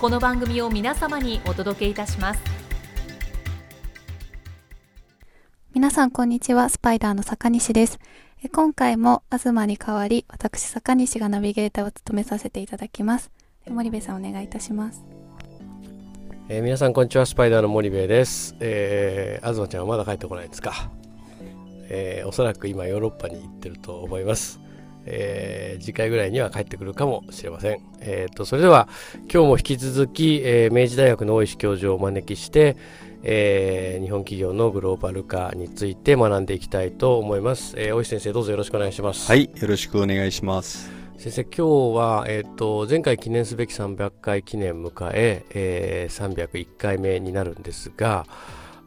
この番組を皆様にお届けいたします。皆さんこんにちは。スパイダーの坂西です。今回も東に代わり私坂西がナビゲーターを務めさせていただきます。森部さんお願いいたします。えー、皆さんこんにちは。スパイダーの森部です、えー、東ちゃんはまだ帰ってこないですか、えー、おそらく今ヨーロッパに行ってると思いますえー、次回ぐらいには帰ってくるかもしれません。えーと、それでは今日も引き続き、えー、明治大学の大石教授をお招きして、えー、日本企業のグローバル化について学んでいきたいと思います。えー、大石先生どうぞよろしくお願いします。はいよろしくお願いします。先生今日は、えーと、前回記念すべき300回記念迎ええー、301回目になるんですが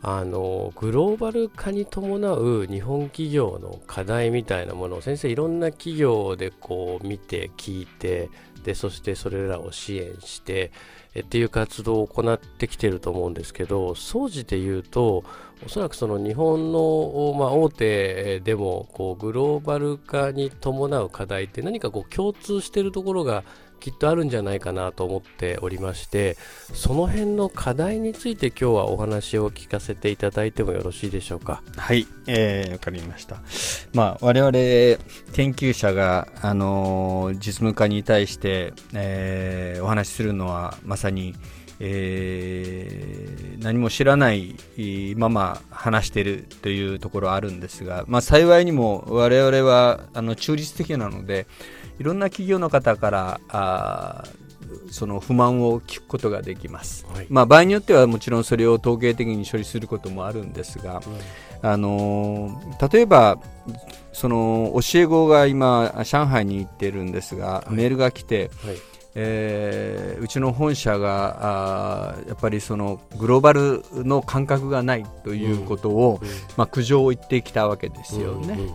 あのグローバル化に伴う日本企業の課題みたいなものを先生いろんな企業でこう見て聞いてでそしてそれらを支援してっていう活動を行ってきてると思うんですけど総じて言うとおそらくその日本の、まあ、大手でもこうグローバル化に伴う課題って何かこう共通してるところがきっとあるんじゃないかなと思っておりましてその辺の課題について今日はお話を聞かせていただいてもよろしいでしょうか？はいわ、えー、かりました。まあ我々研究者が、あのー、実務家に対して、えー、お話しするのはまさにえー、何も知らないまま話しているというところあるんですが、まあ、幸いにも我々はあの中立的なので、いろんな企業の方からあその不満を聞くことができます、はい、まあ、場合によってはもちろんそれを統計的に処理することもあるんですが、うん、あの例えばその教え子が今上海に行ってるんですが、はい、メールが来て、はい。えー、うちの本社があやっぱりそのグローバルの感覚がないということを、うんうん、まあ、苦情を言ってきたわけですよね。うんうんうん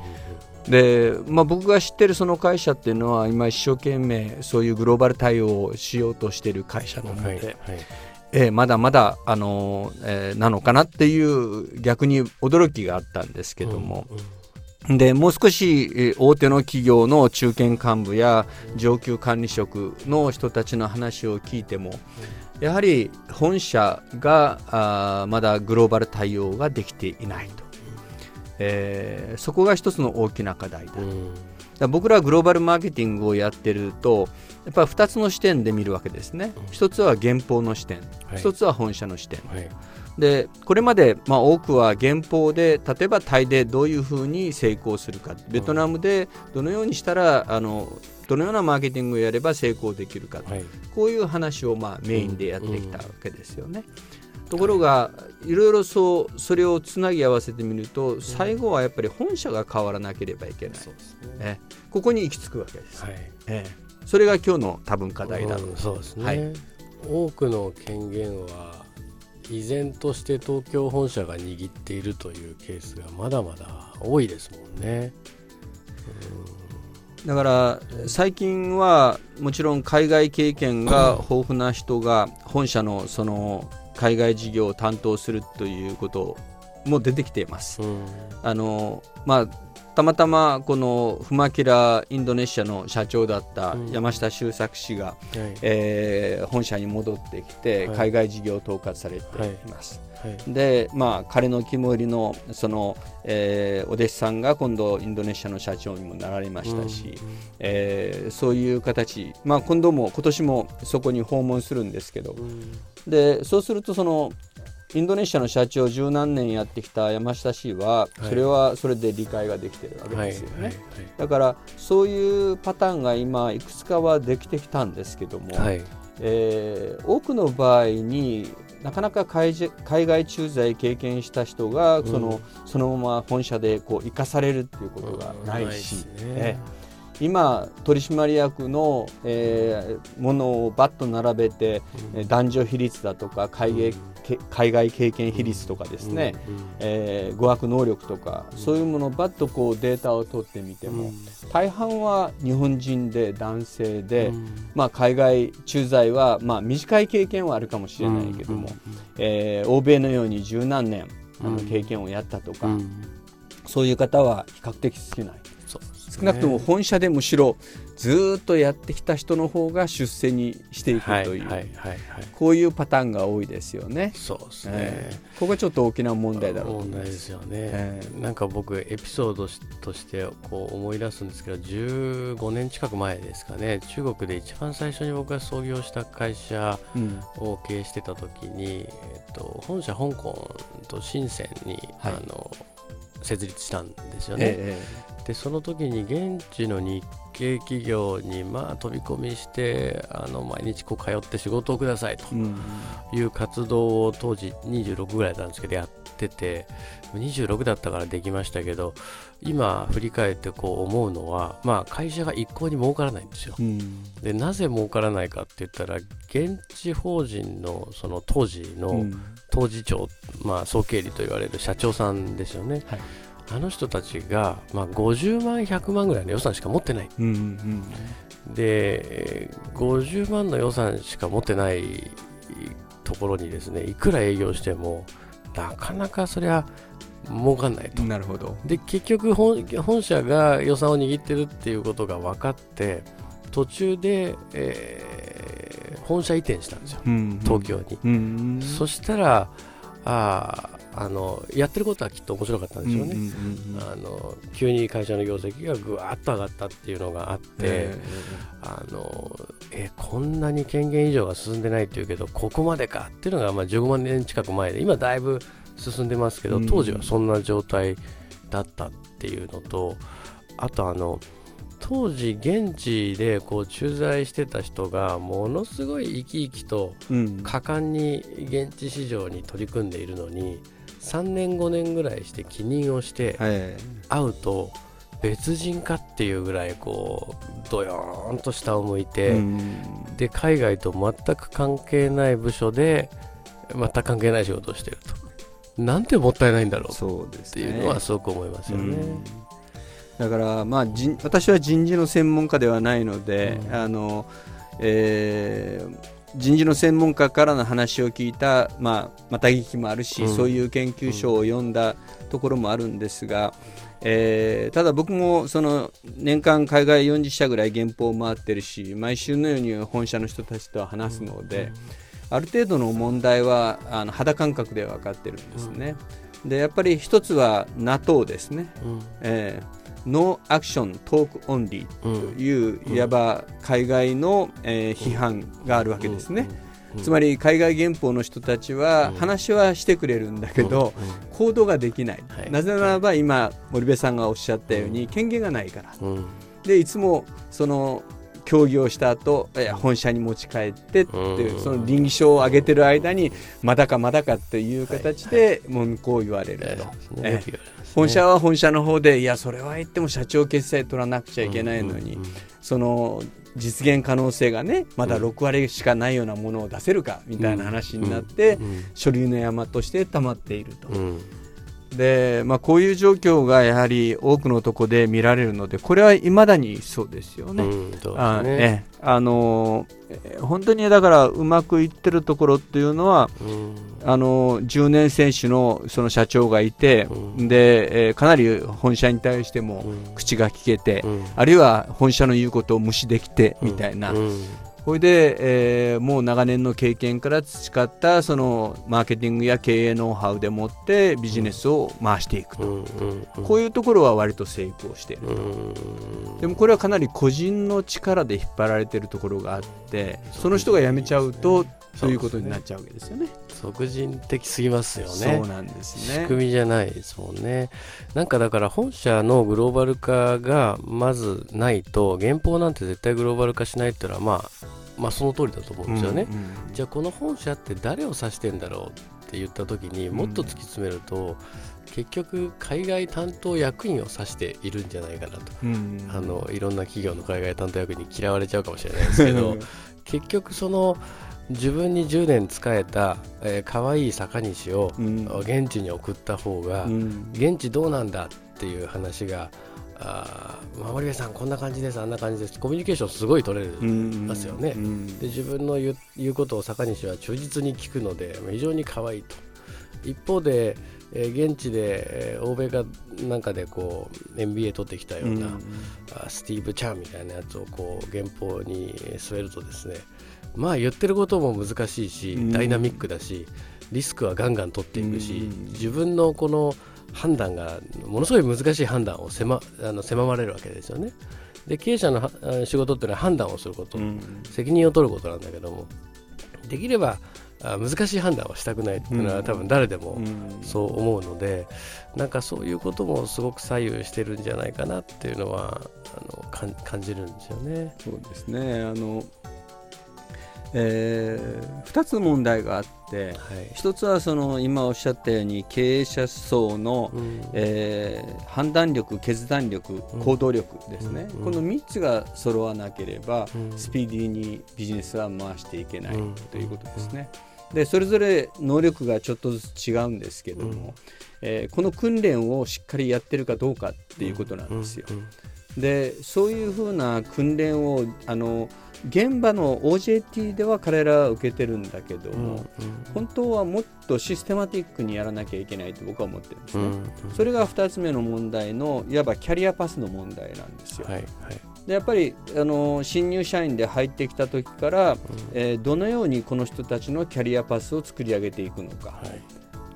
で、まあ、僕が知ってるその会社っていうのは今一生懸命そういうグローバル対応をしようとしている会社なので、はいはい、えー、まだまだ、あのえー、なのかなっていう逆に驚きがあったんですけども。うんうん。でもう少し大手の企業の中堅幹部や上級管理職の人たちの話を聞いてもやはり本社があまだグローバル対応ができていないとえー、そこが一つの大きな課題だ,、だ僕らグローバルマーケティングをやってるとやっぱり2つの視点で見るわけですね、一つは原稿の視点、はい、一つは本社の視点、はい、でこれまで、まあ、多くは原稿で例えばタイでどういうふうに成功するか。ベトナムでどのようにしたらあのどのようなマーケティングをやれば成功できるか、はい、こういう話をまあメインでやってきたわけですよね。うんところが、いろいろそうそれをつなぎ合わせてみると最後はやっぱり本社が変わらなければいけない、うん、ね、ここに行き着くわけです、はい。えー、それが今日の多分課題だろう、うん、そうですね、はい、多くの権限は依然として東京本社が握っているというケースがまだまだ多いですもんね。だから最近はもちろん海外経験が豊富な人が本社のその海外事業を担当するということも出てきています。うん、あのまあたまたまこのフマキラインドネシアの社長だった山下周作氏が、うん、えー、本社に戻ってきて海外事業を統括されています。はい。はい、でまあ彼の肝入りのその、えー、お弟子さんが今度インドネシアの社長にもなられましたし、うん、えー、そういう形、まあ、今度も今年もそこに訪問するんですけど、でそうするとそのインドネシアの社長十何年やってきた山下氏はそれはそれで理解ができてるわけですよね、だからそういうパターンが今いくつかはできてきたんですけども、はい、えー、多くの場合になかなか海外駐在経験した人がそのうん、そのまま本社でこう生かされるっていうことがないし、うん、ね、今取締役の、えー、ものをバッと並べて、うん、男女比率だとか海外,、海外経験比率とかですね、うん、えー、語学能力とか、そういうものをバッとこうデータを取ってみても、大半は日本人で男性で、まあ、海外駐在は、まあ、短い経験はあるかもしれないけども、えー、欧米のように十何年あの経験をやったとか、そういう方は比較的少ない。少なくとも本社でむしろずっとやってきた人の方が出世にしていくという、こういうパターンが多いですよね。そうですね、えー、ここがちょっと大きな問題だろう問題ですよね、えー、なんか僕エピソードとしてこう思い出すんですけど15年近く前ですかね。中国で一番最初に僕が創業した会社を経営してた時に、うん、えっと、本社香港と深センに、はい、あの設立したんですよね。えー、でその時に現地の日系企業にまあ飛び込みしてあの毎日こう通って仕事をくださいという活動を当時26ぐらいなんですけどやってて26だったからできましたけど今振り返ってこう思うのは、まあ、会社が一向に儲からないんですよ。でなぜ儲からないかって言ったら現地法人のその当時の当時長、まあ、総経理と言われる社長さんですよね。はいあの人たちが、まあ、50万、100万ぐらいの予算しか持ってない、うんうん、で50万の予算しか持ってないところにですねいくら営業してもなかなかそれは儲かんないと。なるほど。で結局本社が予算を握ってるっていうことが分かって途中で、えー、本社移転したんですよ、うんうん、東京に、うんうん、そしたらああのやってることはきっと面白かったんでしょうね、あの急に会社の業績がぐわっと上がったっていうのがあって、えー、あのえこんなに権限以上が進んでないっていうけどここまでかっていうのが、まあ、15万年近く前で今だいぶ進んでますけど当時はそんな状態だったっていうのとあとあの当時現地でこう駐在してた人がものすごい生き生きと果敢に現地市場に取り組んでいるのに3年5年ぐらいして帰任をして会うと別人かっていうぐらいこうどよーんと下を向いてで海外と全く関係ない部署で全く関係ない仕事をしてると。なんてもったいないんだろう。っていうのはすごく思いますよね。だから、まあ、私は人事の専門家ではないので、うん、あのえー、人事の専門家からの話を聞いた、まあ、また聞きもあるし、うん、そういう研究書を読んだところもあるんですが、えー、ただ僕もその年間海外40社ぐらい原稿を回ってるし毎週のように本社の人たちと話すので、ある程度の問題はあの肌感覚で分かってるんですね。でやっぱり一つは NATO ですね。うん。えーノーアクショントークオンリーという、いわば海外の、えー、批判があるわけですね。つまり海外原法の人たちは話はしてくれるんだけど行動ができない、なぜならば今森部さんがおっしゃったように権限がないから、でいつもその協議をした後本社に持ち帰ってっていうその倫理書を上げてる間にまだかまだかっていう形で文句を言われると。本社は本社の方でいやそれは言っても社長決済取らなくちゃいけないのに、その実現可能性がねまだ6割しかないようなものを出せるかみたいな話になって、書類の山として溜まっていると。で、まあ、こういう状況がやはり多くのところで見られるのでこれはいまだにそうですよね。うん、あね。あの本当にだからうまくいってるところっていうのは、うん、あの10年選手のその社長がいて、うん、でえー、かなり本社に対しても口が聞けて、あるいは本社の言うことを無視できてみたいな。これで、えー、もう長年の経験から培ったそのマーケティングや経営ノウハウでもってビジネスを回していくと、こういうところは割と成功している、でもこれはかなり個人の力で引っ張られているところがあってその人が辞めちゃうとそういうことになっちゃうわけですよね。即人的すぎますよね。そうなんですね。仕組みじゃないですもんね。なんかだから本社のグローバル化がまずないと、原稿なんて絶対グローバル化しないっていうのは、まあ、まあその通りだと思うんですよね。うんうん、じゃあこの本社って誰を指してんだろうって言った時にもっと突き詰めると、うん、結局海外担当役員を指しているんじゃないかなと、うんうん、あのいろんな企業の海外担当役員に嫌われちゃうかもしれないですけど結局その自分に10年仕えた、えー、可愛い坂西を、現地に送った方が、うん、現地どうなんだっていう話があ森部さんこんな感じです。あんな感じです。コミュニケーションすごい取れますよね、うんうん、で自分の言うことを坂西は忠実に聞くので非常に可愛いと。一方で、えー、現地で、えー、欧米かなんかでこう MBA 取ってきたような、うんスティーブ・チャンみたいなやつをこう原稿に据えるとですねまあ言ってることも難しいし、ダイナミックだしリスクはガンガン取っていくし、自分のこの判断がものすごい難しい判断を狭あの狭まれるわけですよね。で経営者の仕事っていうのは判断をすること、責任を取ることなんだけども。できれば難しい判断はしたくないっていうのは、多分誰でもそう思うので、なんかそういうこともすごく左右してるんじゃないかなっていうのはあの感じるんですよね。そうですね。あのえー、2つ問題があって、はい、1つはその今おっしゃったように経営者層の、うん、えー、判断力、決断力、行動力ですね、うん、この3つが揃わなければ、うん、スピーディーにビジネスは回していけないということですね。でそれぞれ能力がちょっとずつ違うんですけども、うん、えー、この訓練をしっかりやってるかどうかっていうことなんですよ。でそういうふうな訓練をあの現場の OJT では彼らは受けてるんだけども、本当はもっとシステマティックにやらなきゃいけないと僕は思ってるんですね、それが2つ目の問題のいわばキャリアパスの問題なんですよ。はいはい。でやっぱりあの新入社員で入ってきた時から、うん、えー、どのようにこの人たちのキャリアパスを作り上げていくのか、はい、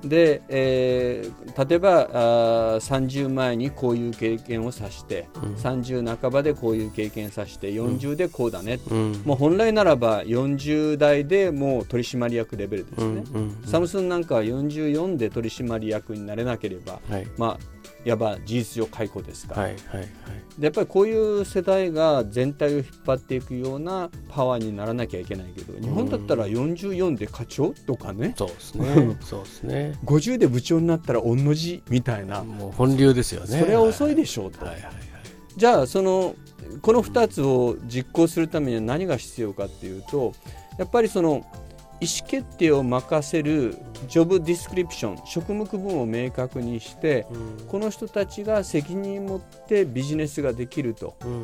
で、えー、例えばあ30前にこういう経験をさして、うん、30半ばでこういう経験さして、40でこうだね、うん、もう本来ならば40代でもう取締役レベルですね、うんうんうん、サムスンなんかは44で取締役になれなければ、はい、まあいわば事実上解雇ですから、はいはいはい、でやっぱりこういう世代が全体を引っ張っていくようなパワーにならなきゃいけないけど日本だったら44で課長とかね。そうですね。そうですね50で部長になったら御の字みたいな。もう本流ですよね。それは遅いでしょうと、はいはいはい、じゃあそのこの2つを実行するためには何が必要かっていうとやっぱりその意思決定を任せるジョブディスクリプション職務区分を明確にして、うん、この人たちが責任を持ってビジネスができると、うん、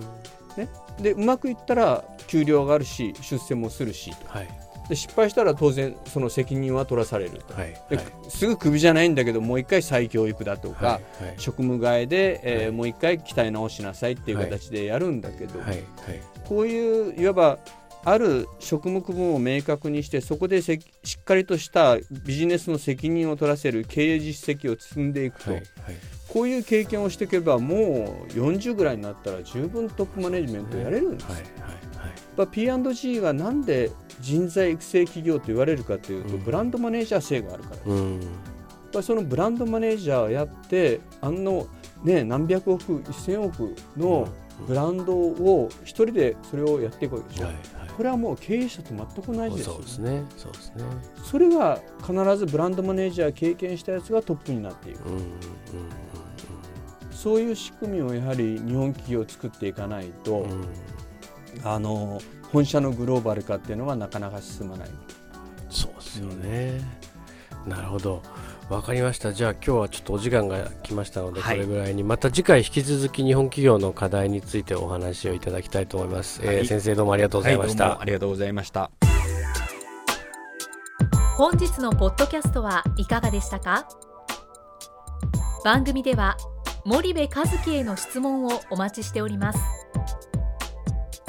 ね、でうまくいったら給料上がるし出世もするし、はい、で失敗したら当然その責任は取らされると、はいはい、すぐクビじゃないんだけどもう一回再教育だとか、はい職務替えで、えー、もう一回鍛え直しなさいっていう形でやるんだけど、こういういわばある職務区分を明確にしてそこでしっかりとしたビジネスの責任を取らせる経営実績を積んでいくと、はいはい、こういう経験をしていけばもう40ぐらいになったら十分トップマネジメントやれるんです、はいはい、P&G がなんで人材育成企業と言われるかというと、うん、ブランドマネージャー制があるから。です、うん、そのブランドマネージャーをやってあの、ね、何百億1000億のブランドを一人でそれをやっていくわけでしょ、はいはい。これはもう経営者と全く同じです、そうですね。そうですね。それが必ずブランドマネージャー経験したやつがトップになっていく、うんうんうん、そういう仕組みをやはり日本企業を作っていかないと、うん、あの本社のグローバル化っていうのはなかなか進まない。そうですよね、うん、なるほど。わかりました。じゃあ今日はちょっとお時間が来ましたので、これぐらいにまた次回引き続き日本企業の課題についてお話をいただきたいと思います、はい、えー、先生どうもありがとうございました、はい、ありがとうございました。本日のポッドキャストはいかがでしたか？番組では森部和樹への質問をお待ちしております